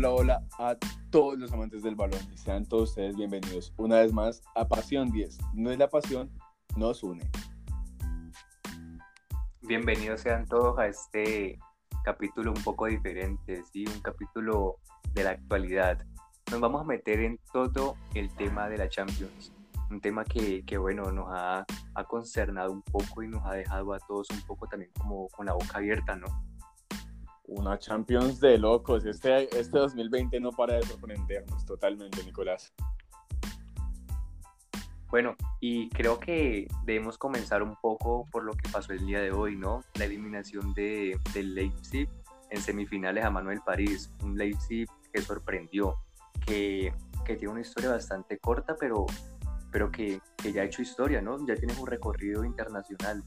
hola, hola a todos los amantes del balón y sean todos ustedes bienvenidos una vez más a Pasión 10. No es la pasión, nos une. Bienvenidos sean todos a este capítulo un poco diferente, ¿sí? un capítulo de la actualidad. Nos vamos a meter en todo el tema de la Champions, un tema que, que bueno, nos ha, ha concernado un poco y nos ha dejado a todos un poco también como con la boca abierta, ¿no? Una Champions de locos. Este, este 2020 no para de sorprendernos totalmente, Nicolás. Bueno, y creo que debemos comenzar un poco por lo que pasó el día de hoy, ¿no? La eliminación de, del Leipzig en semifinales a Manuel París. Un Leipzig que sorprendió, que, que tiene una historia bastante corta, pero, pero que, que ya ha hecho historia, ¿no? Ya tiene un recorrido internacional.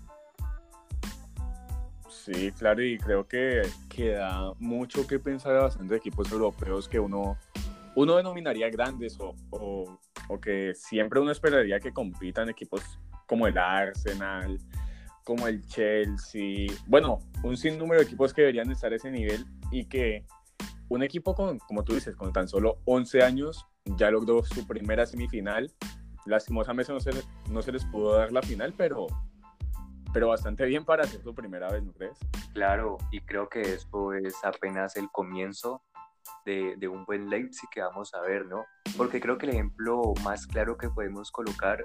Sí, claro, y creo que, queda mucho que pensar de bastantes equipos europeos que uno, uno denominaría grandes o, o, que siempre uno esperaría que compitan equipos como el Arsenal, como el Chelsea, bueno, un sinnúmero de equipos que deberían estar a ese nivel y que un equipo con, como tú dices, con tan solo 11 años ya logró su primera semifinal. Lastimosamente no se, no se les pudo dar la final, pero pero bastante bien para hacer su primera vez, ¿no crees? Claro, y creo que esto es apenas el comienzo de, de, un buen Leipzig que vamos a ver, ¿no? Porque creo que el ejemplo más claro que podemos colocar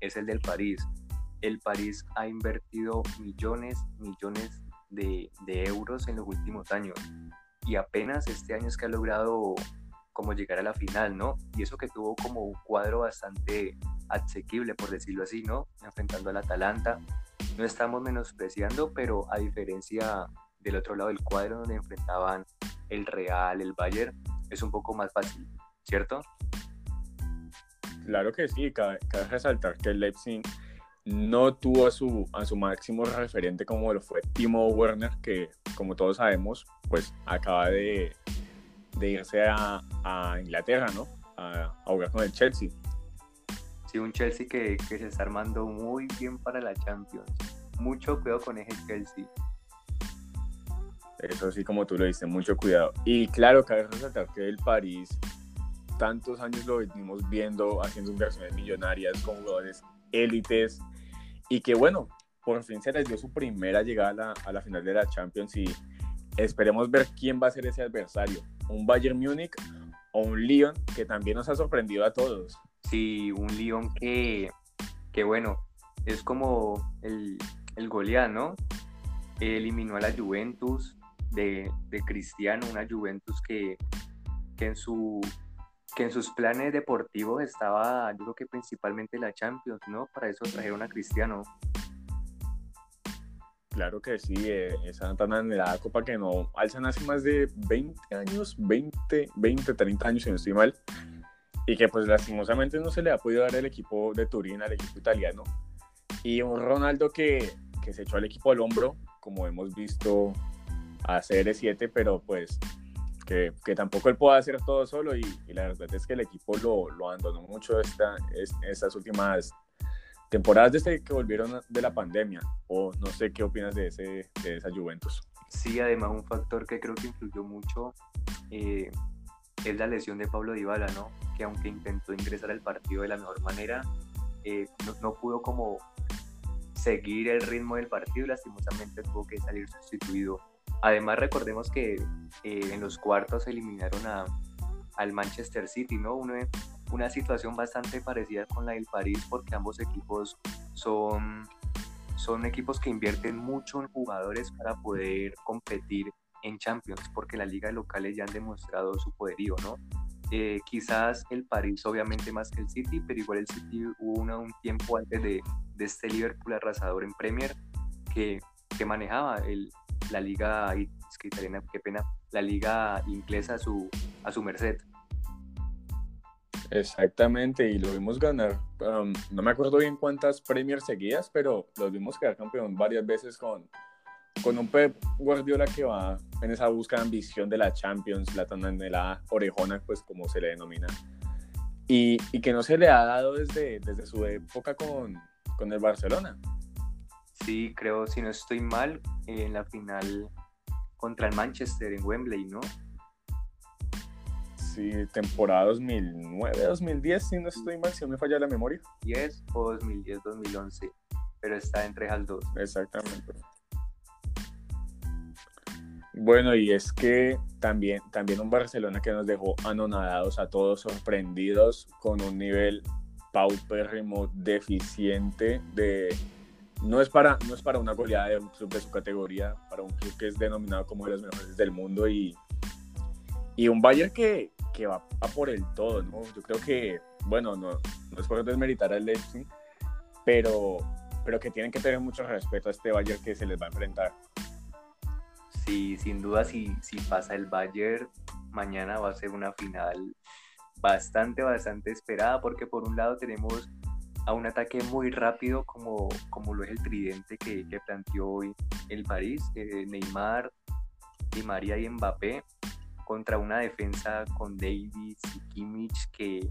es el del París. El París ha invertido millones, millones de, de euros en los últimos años y apenas este año es que ha logrado como llegar a la final, ¿no? Y eso que tuvo como un cuadro bastante asequible, por decirlo así, ¿no? Enfrentando al Atalanta, no estamos menospreciando, pero a diferencia del otro lado del cuadro donde enfrentaban el Real, el Bayern, es un poco más fácil, ¿cierto? Claro que sí, cabe, cabe resaltar que el Leipzig no tuvo a su, a su máximo referente como lo fue Timo Werner, que como todos sabemos, pues acaba de, de irse a, a, Inglaterra, ¿no? A, a jugar con el Chelsea. Sí, un Chelsea que, que, se está armando muy bien para la Champions. Mucho cuidado con ese Chelsea. Eso sí, como tú lo dices, mucho cuidado. Y claro, cabe resaltar que el París, tantos años lo venimos viendo haciendo inversiones millonarias con jugadores élites y que bueno, por fin se les dio su primera llegada a la, a la final de la Champions y esperemos ver quién va a ser ese adversario, un Bayern Múnich o un Lyon que también nos ha sorprendido a todos. Sí, un Lyon que, que bueno, es como el, el ¿no? Eliminó a la Juventus de, de Cristiano, una Juventus que, que, en su, que en sus planes deportivos estaba, yo creo que principalmente la Champions, ¿no? Para eso trajeron a Cristiano. Claro que sí, eh, esa tan anhelada copa que no alzan hace más de 20 años, 20, 20, 30 años, si no estoy mal y que pues lastimosamente no se le ha podido dar el equipo de Turín al equipo italiano. Y un Ronaldo que, que se echó al equipo al hombro, como hemos visto a CR7, pero pues que, que, tampoco él puede hacer todo solo y, y, la verdad es que el equipo lo, lo abandonó mucho esta, es, estas últimas temporadas desde que volvieron de la pandemia, o no sé qué opinas de, ese, de esa Juventus. Sí, además un factor que creo que influyó mucho eh, es la lesión de Pablo Dybala, ¿no? Que aunque intentó ingresar al partido de la mejor manera, eh, no, pudo como seguir el ritmo del partido y lastimosamente tuvo que salir sustituido. Además recordemos que eh, en los cuartos eliminaron a, al Manchester City, ¿no? Una, una situación bastante parecida con la del París porque ambos equipos son, son equipos que invierten mucho en jugadores para poder competir en Champions, porque las ligas locales ya han demostrado su poderío, ¿no? Eh, quizás el París obviamente más que el City, pero igual el City hubo un tiempo antes de, este Liverpool arrasador en Premier que, que manejaba el, la liga, es que italiana, qué pena, la liga inglesa a su, a su merced. Exactamente, y lo vimos ganar. Um, no me acuerdo bien cuántas Premier seguidas, pero lo vimos quedar campeón varias veces con, con un Pep Guardiola que va en esa búsqueda de ambición de la Champions, la tan la orejona, pues como se le denomina, y, y, que no se le ha dado desde, desde su época con, con el Barcelona. Sí, creo, si no estoy mal, en la final contra el Manchester en Wembley, ¿no? sí, temporada 2009, 2010, si no estoy mal, si no me falla la memoria. 10 o 2010, 2011, pero está entre esas dos. Exactamente. Bueno, y es que también, también un Barcelona que nos dejó anonadados a todos, sorprendidos con un nivel paupérrimo, deficiente de... No es, para, no es para una goleada de un club de su categoría, para un club que es denominado como de los mejores del mundo y, y un Bayern que, que va a por el todo, ¿no? Yo creo que, bueno, no, no es por desmeritar al Leipzig, pero, pero que tienen que tener mucho respeto a este Bayern que se les va a enfrentar. Sí, sin duda, si, si pasa el Bayern, mañana va a ser una final bastante, bastante esperada, porque por un lado tenemos a un ataque muy rápido como, como lo es el tridente que, que planteó hoy el París, eh, Neymar, Di María y Mbappé, contra una defensa con Davis y Kimmich que,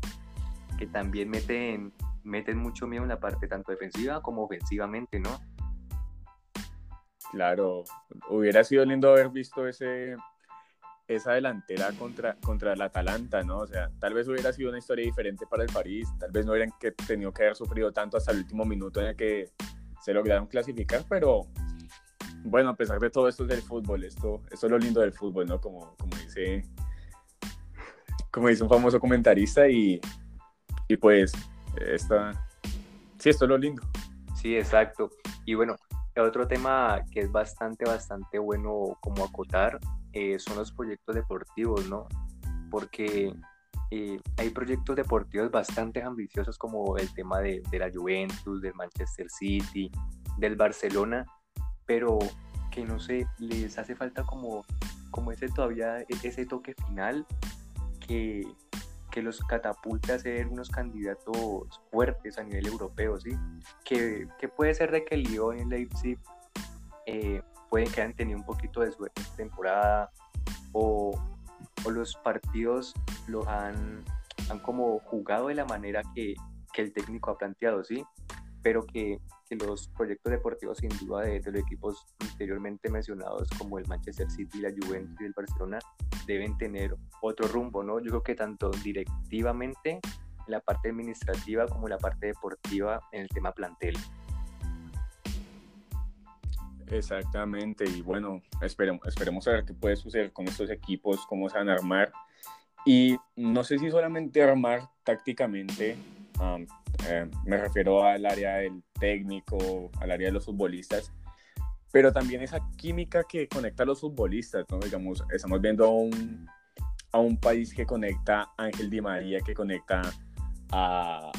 que también meten, meten mucho miedo en la parte tanto defensiva como ofensivamente, ¿no? Claro, hubiera sido lindo haber visto ese, esa delantera contra, contra el Atalanta, ¿no? O sea, tal vez hubiera sido una historia diferente para el París, tal vez no hubieran que, tenido que haber sufrido tanto hasta el último minuto en el que se lograron clasificar, pero bueno, a pesar de todo esto es del fútbol, esto, esto es lo lindo del fútbol, ¿no? Como, como, dice, como dice un famoso comentarista y, y pues, esta, sí, esto es lo lindo. Sí, exacto. Y bueno, otro tema que es bastante, bastante bueno como acotar eh, son los proyectos deportivos, ¿no? Porque eh, hay proyectos deportivos bastante ambiciosos como el tema de, de, la Juventus, del Manchester City, del Barcelona, pero que no sé, les hace falta como, como ese todavía, e-, ese toque final que, que los catapulta a ser unos candidatos fuertes a nivel europeo, ¿sí? Que, que puede ser de que el Lyon y Leipzig eh, pueden que hayan tenido un poquito de suerte esta temporada o, o, los partidos los han, han como jugado de la manera que, que, el técnico ha planteado, ¿sí? Pero que, que los proyectos deportivos sin duda de, de, los equipos anteriormente mencionados como el Manchester City, la Juventus y el Barcelona deben tener otro rumbo, ¿no? Yo creo que tanto directivamente en la parte administrativa como en la parte deportiva en el tema plantel. Exactamente, y bueno, esperemos, esperemos a ver qué puede suceder con estos equipos, cómo se van a armar. Y no sé si solamente armar tácticamente, um, eh, me refiero al área del técnico, al área de los futbolistas, pero también esa química que conecta a los futbolistas, ¿no? Digamos, estamos viendo a un, a un país que conecta a Ángel Di María, que conecta a,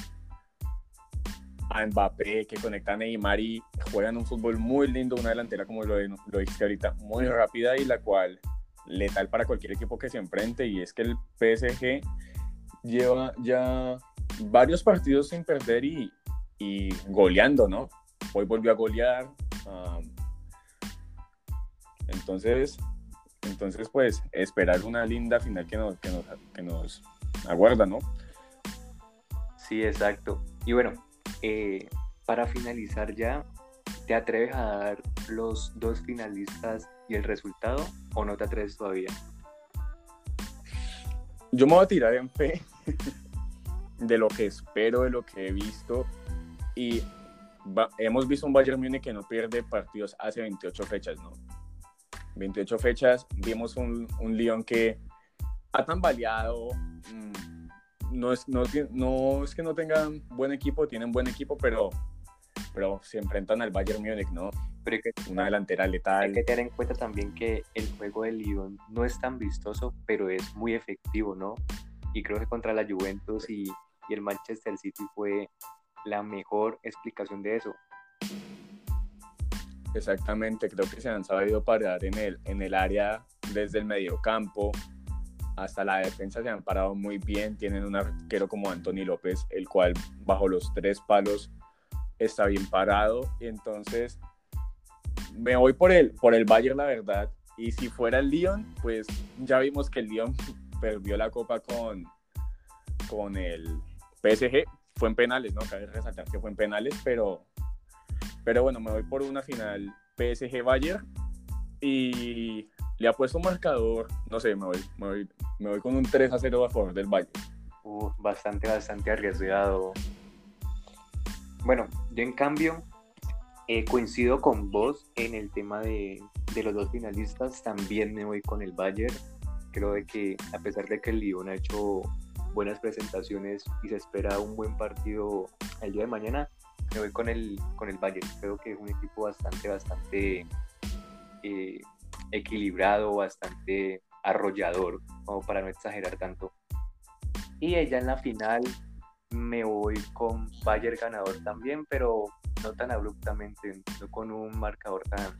a Mbappé, que conecta a Neymar y juegan un fútbol muy lindo, una delantera como lo, lo dijiste ahorita, muy rápida y la cual letal para cualquier equipo que se enfrente y es que el PSG lleva ya varios partidos sin perder y, y goleando, ¿no? Hoy volvió a golear. Um, entonces, entonces, pues, esperar una linda final que nos, que nos, que nos aguarda, ¿no? Sí, exacto. Y bueno, eh, para finalizar ya, ¿te atreves a dar los dos finalistas y el resultado o no te atreves todavía? Yo me voy a tirar en fe de lo que espero, de lo que he visto y va, hemos visto un Bayern Múnich que no pierde partidos hace 28 fechas, ¿no? 28 fechas, vimos un, un Lyon que ha tambaleado, no es, no, no es que no tengan buen equipo, tienen buen equipo, pero, pero se enfrentan al Bayern Múnich, ¿no? Pero hay que, una delantera letal. Hay que tener en cuenta también que el juego del Lyon no es tan vistoso, pero es muy efectivo, ¿no? Y creo que contra la Juventus y, y el Manchester City fue la mejor explicación de eso. Exactamente, creo que se han sabido parar en el, en el área desde el mediocampo, hasta la defensa se han parado muy bien. Tienen un arquero como Anthony López, el cual bajo los tres palos está bien parado. Entonces me voy por el, por el Bayern, la verdad. Y si fuera el Lyon, pues ya vimos que el Lyon perdió la copa con, con el PSG. Fue en penales, ¿no? Cabe resaltar que fue en penales, pero, pero bueno, me voy por una final PSG-Bayern. Y le apuesto un marcador, no sé, me voy, me voy, me voy con un 3 a 0 a favor del Bayern. Uh, bastante, bastante arriesgado. Bueno, yo en cambio eh, coincido con vos en el tema de, de, los dos finalistas. También me voy con el Bayern. Creo de que a pesar de que el Lyon ha hecho buenas presentaciones y se espera un buen partido el día de mañana, me voy con el, con el Bayern. Creo que es un equipo bastante, bastante eh, equilibrado, bastante arrollador, para no exagerar tanto. Y ella en la final me voy con Bayern ganador también, pero no tan abruptamente, no con un marcador tan,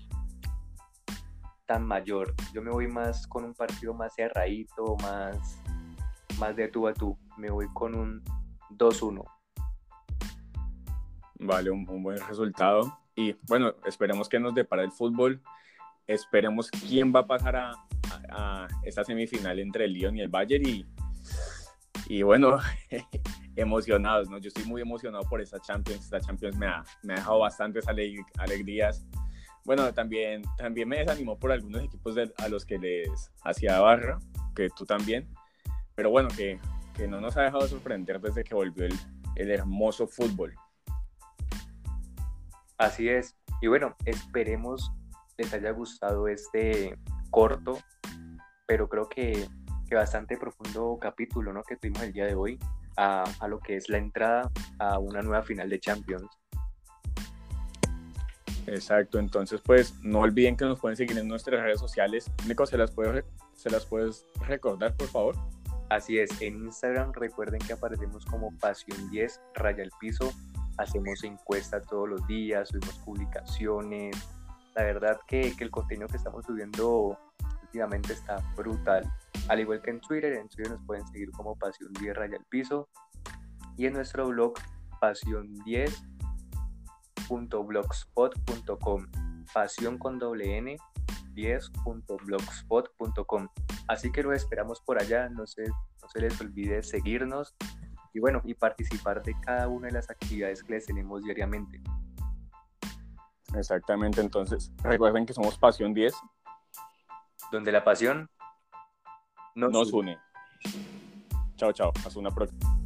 tan mayor. Yo me voy más con un partido más cerradito, más, más de tú a tú. Me voy con un 2-1. Vale, un, buen resultado. Y bueno, esperemos que nos depara el fútbol. Esperemos quién va a pasar a, a, esta semifinal entre el Lyon y el Bayern. Y, y bueno, emocionados, ¿no? Yo estoy muy emocionado por esta Champions. Esta Champions me ha, me ha dejado bastantes alegrías. Bueno, también, también me desanimó por algunos equipos a los que les hacía barra, que tú también. Pero bueno, que, que no nos ha dejado sorprender desde que volvió el, el hermoso fútbol. Así es. Y bueno, esperemos les haya gustado este corto, pero creo que, que bastante profundo capítulo ¿no? que tuvimos el día de hoy a, a, lo que es la entrada a una nueva final de Champions. Exacto, entonces pues no olviden que nos pueden seguir en nuestras redes sociales. Nico, ¿se las, puedes, ¿se las puedes recordar, por favor? Así es, en Instagram recuerden que aparecemos como Pasión 10, raya el piso, hacemos encuestas todos los días, subimos publicaciones. La verdad que, que, el contenido que estamos subiendo últimamente está brutal. Al igual que en Twitter, en Twitter nos pueden seguir como Pasión 10 Raya al Piso. Y en nuestro blog, pasión 10.blogspot.com. Pasión con doble N 10.blogspot.com. Así que lo esperamos por allá. No se, no se les olvide seguirnos y bueno, y participar de cada una de las actividades que les tenemos diariamente. Exactamente, entonces recuerden que somos Pasión 10. Donde la pasión nos, nos une. Chao, chao. Hasta una próxima.